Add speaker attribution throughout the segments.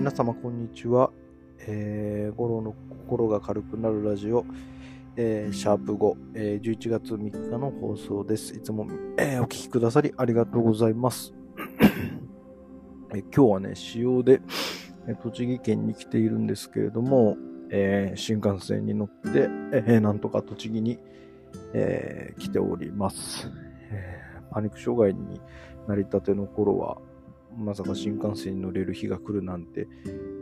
Speaker 1: 皆様こんにちは。えー、五郎の心が軽くなるラジオ、えー、シャープ5、えー、11月3日の放送です。いつも、えー、お聞きくださりありがとうございます。え今日はね、仕様で、え栃木県に来ているんですけれども、え新幹線に乗って、えなんとか栃木に、え来ております。えパニック障害になりたての頃は、まさか新幹線に乗れる日が来るなんて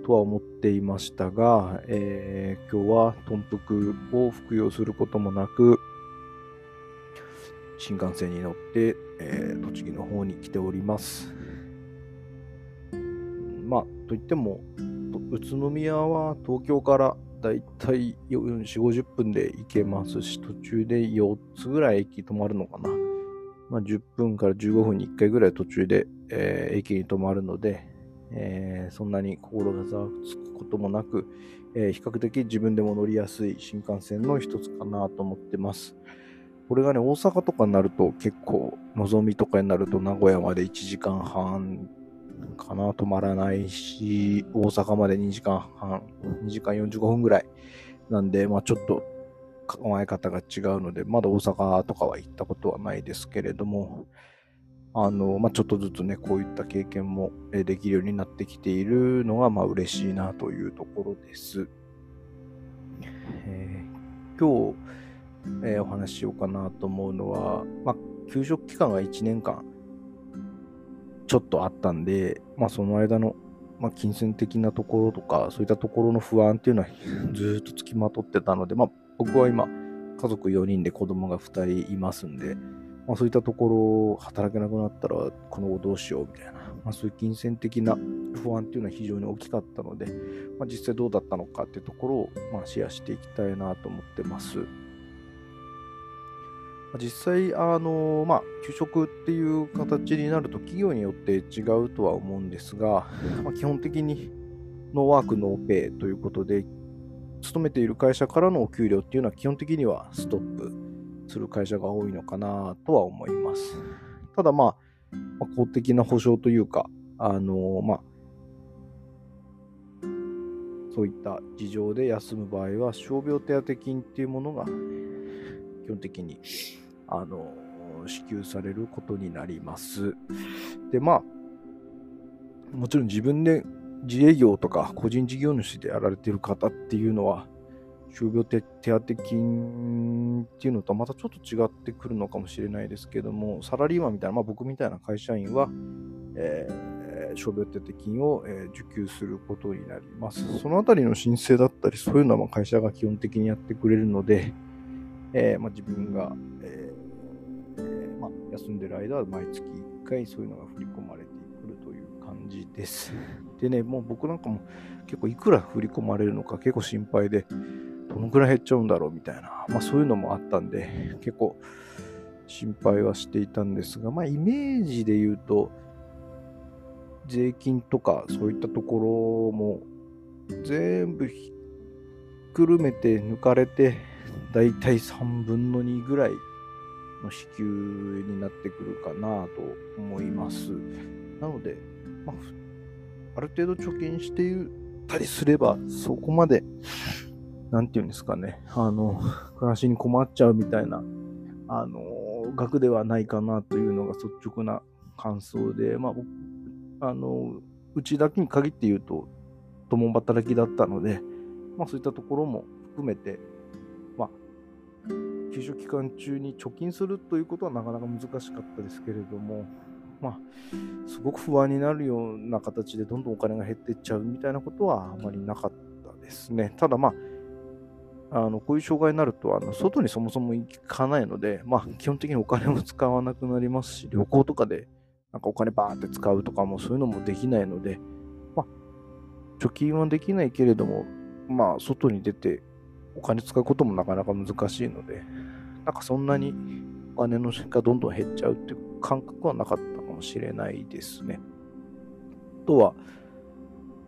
Speaker 1: とは思っていましたが、えー、今日は豚腹を服用することもなく新幹線に乗って、えー、栃木の方に来ております。まあ、といっても、宇都宮は東京からだいたい4、50分で行けますし、途中で4つぐらい駅止まるのかな。まあ、10分から15分に1回ぐらい途中で、えー、駅に止まるので、えー、そんなに心がざわつくこともなく、えー、比較的自分でも乗りやすい新幹線の一つかなと思ってます。これがね、大阪とかになると結構、のぞみとかになると名古屋まで1時間半かな、止まらないし、大阪まで2時間半、2時間45分ぐらいなんで、まあちょっと考え方が違うので、まだ大阪とかは行ったことはないですけれども、あの、まあ、ちょっとずつね、こういった経験もできるようになってきているのが、まあ、嬉しいなというところです。えー、今日、えー、お話ししようかなと思うのは、まあ、給食期間が1年間、ちょっとあったんで、まあ、その間の、まあ、金銭的なところとか、そういったところの不安っていうのはずっとつきまとってたので、まあ、僕は今、家族4人で子供が2人いますんで、まあ、そういったところ、働けなくなったら、この後どうしようみたいな、まあ、そういう金銭的な不安っていうのは非常に大きかったので、まあ、実際どうだったのかっていうところを、ま、シェアしていきたいなと思ってます。実際、あの、まあ、給食っていう形になると企業によって違うとは思うんですが、まあ、基本的にノーワークノーペイということで、勤めている会社からのお給料っていうのは基本的にはストップする会社が多いのかなとは思います。ただまあ、まあ、公的な保障というか、あのまあ、そういった事情で休む場合は、傷病手当金っていうものが基本的に、あの支給されることになります。で、まあ、もちろん自分で自営業とか個人事業主でやられてる方っていうのは、傷病手当金っていうのとはまたちょっと違ってくるのかもしれないですけども、サラリーマンみたいな、まあ、僕みたいな会社員は、えー、傷病手当金を、えー、受給することになります。そのあたりの申請だったり、そういうのはま会社が基本的にやってくれるので、えー、まあ、自分が、えまあ、休んでる間は毎月1回そういうのが振り込まれてくるという感じです。でね、もう僕なんかも結構いくら振り込まれるのか結構心配で、どのくらい減っちゃうんだろうみたいな、まあそういうのもあったんで、結構心配はしていたんですが、まあイメージで言うと、税金とかそういったところも全部ひっくるめて抜かれて、だいたい3分の2ぐらいの支給になってくるかなと思います。なので、まあ、ある程度貯金していたりすれば、そこまでなんていうんですかね、あの、暮らしに困っちゃうみたいな、あの、額ではないかなというのが率直な感想で、まあ、あの、うちだけに限って言うと、共働きだったので、まあそういったところも含めて、まあ、休職期間中に貯金するということはなかなか難しかったですけれども、まあ、すごく不安になるような形でどんどんお金が減っていっちゃうみたいなことはあまりなかったですね。ただまあ、あのこういう障害になるとあの外にそもそも行かないので、まあ、基本的にお金も使わなくなりますし、旅行とかでなんかお金バーって使うとかもそういうのもできないので、まあ、貯金はできないけれども、まあ、外に出てお金使うこともなかなか難しいので、なんかそんなにお金のがどんどん減っちゃうっていう感覚はなかったかもしれないですね。あとは、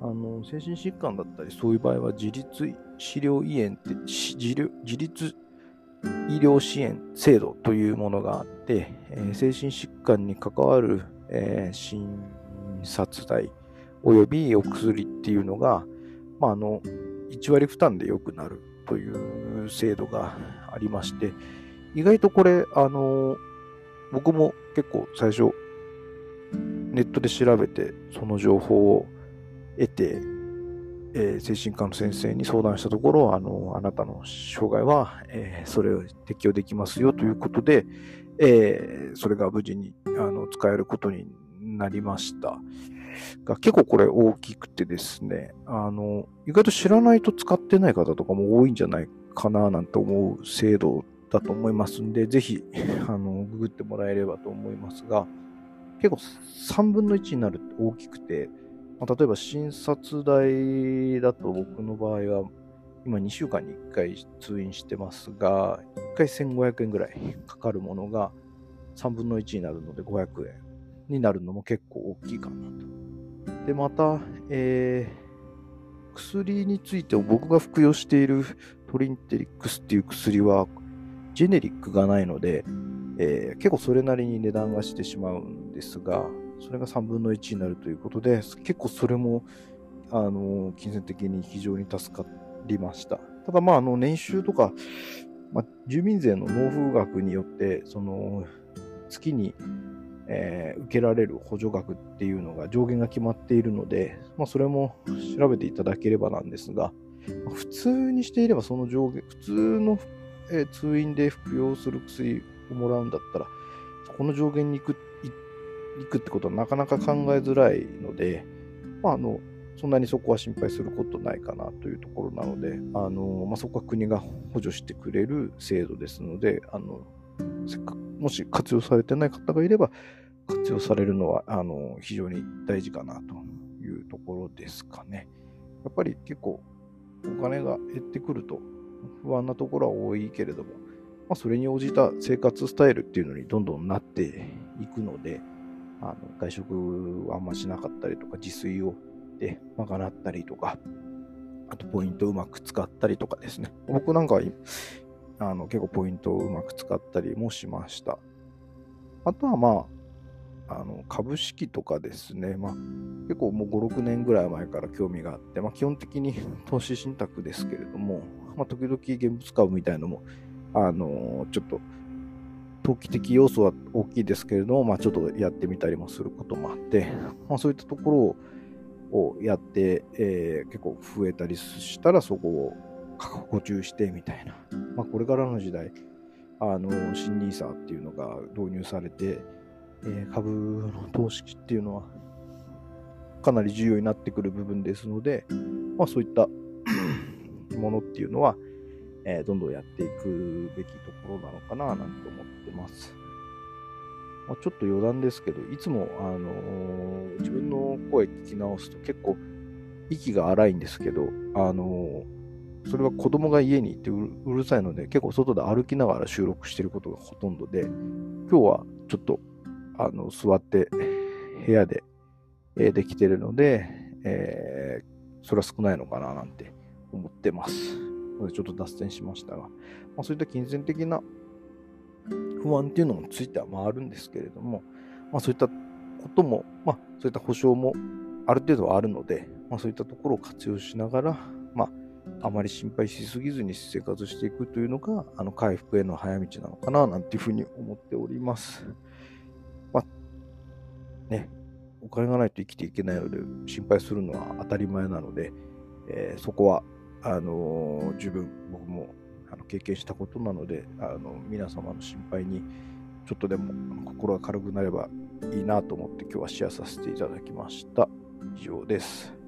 Speaker 1: あの精神疾患だったりそういう場合は自立治療医園って自自立医療支援制度というものがあって、えー、精神疾患に関わる、えー、診察代およびお薬っていうのが、まあ、あの、1割負担で良くなるという制度がありまして、意外とこれ、あの、僕も結構最初、ネットで調べて、その情報を得て、えー、精神科の先生に相談したところ、あの、あなたの障害は、えー、それを適用できますよということで、えー、それが無事にあの使えることになりました。が結構これ大きくてですね、あの、意外と知らないと使ってない方とかも多いんじゃないかななんて思う制度だと思いますんで、ぜひ、あの、ググってもらえればと思いますが、結構3分の1になるって大きくて、まあ、例えば診察代だと僕の場合は、今2週間に1回通院してますが、1回1500円ぐらいかかるものが3分の1になるので500円になるのも結構大きいかなと。で、また、えー、薬について僕が服用しているトリンテリックスっていう薬はジェネリックがないので、えー、結構それなりに値段がしてしまうんですが、それが3分の1になるということで、結構それも、あの、金銭的に非常に助かりました。ただ、まあ、あの、年収とか、まあ、住民税の納付額によって、その、月に、えー、受けられる補助額っていうのが上限が決まっているので、まあ、それも調べていただければなんですが、まあ、普通にしていればその上限、普通の、えー、通院で服用する薬をもらうんだったら、この上限に行くって行くってことはなかなか考えづらいので、まあ、あのそんなにそこは心配することないかなというところなので、あのまあ、そこは国が補助してくれる制度ですので、あのせっかくもし活用されてない方がいれば、活用されるのはあの非常に大事かなというところですかね。やっぱり結構お金が減ってくると不安なところは多いけれども、まあ、それに応じた生活スタイルっていうのにどんどんなっていくので、あの外食はあんましなかったりとか、自炊をで賄ったりとか、あとポイントをうまく使ったりとかですね。僕なんかはあの結構ポイントをうまく使ったりもしました。あとはまあ、あの株式とかですね、まあ、結構もう5、6年ぐらい前から興味があって、まあ、基本的に 投資信託ですけれども、まあ、時々現物株みたいのも、あのちょっと投機的要素は大きいですけれども、まあ、ちょっとやってみたりもすることもあって、まあ、そういったところをやって、えー、結構増えたりしたらそこを補充してみたいな、まあ、これからの時代あの新 NISA っていうのが導入されて、えー、株の投資っていうのはかなり重要になってくる部分ですので、まあ、そういったものっていうのは、えー、どんどんやっていくべきところなのかななんて思ってます。まあ、ちょっと余談ですけど、いつも、あのー、自分の声聞き直すと結構息が荒いんですけど、あのー、それは子供が家にいてうるさいので、結構外で歩きながら収録してることがほとんどで、今日はちょっとあの座って部屋で、えー、できてるので、えー、それは少ないのかななんて思ってます。のでちょっと脱線しましたが、まあ、そういった金銭的な不安っていうのもついては回るんですけれども、まあ、そういったことも、まあ、そういった保証もある程度はあるので、まあ、そういったところを活用しながら、まあ、あまり心配しすぎずに生活していくというのが、あの回復への早道なのかな、なんていうふうに思っております。まあ、ね、お金がないと生きていけないので、心配するのは当たり前なので、えー、そこはあの十分僕もあの経験したことなのであの皆様の心配にちょっとでも心が軽くなればいいなと思って今日はシェアさせていただきました。以上です。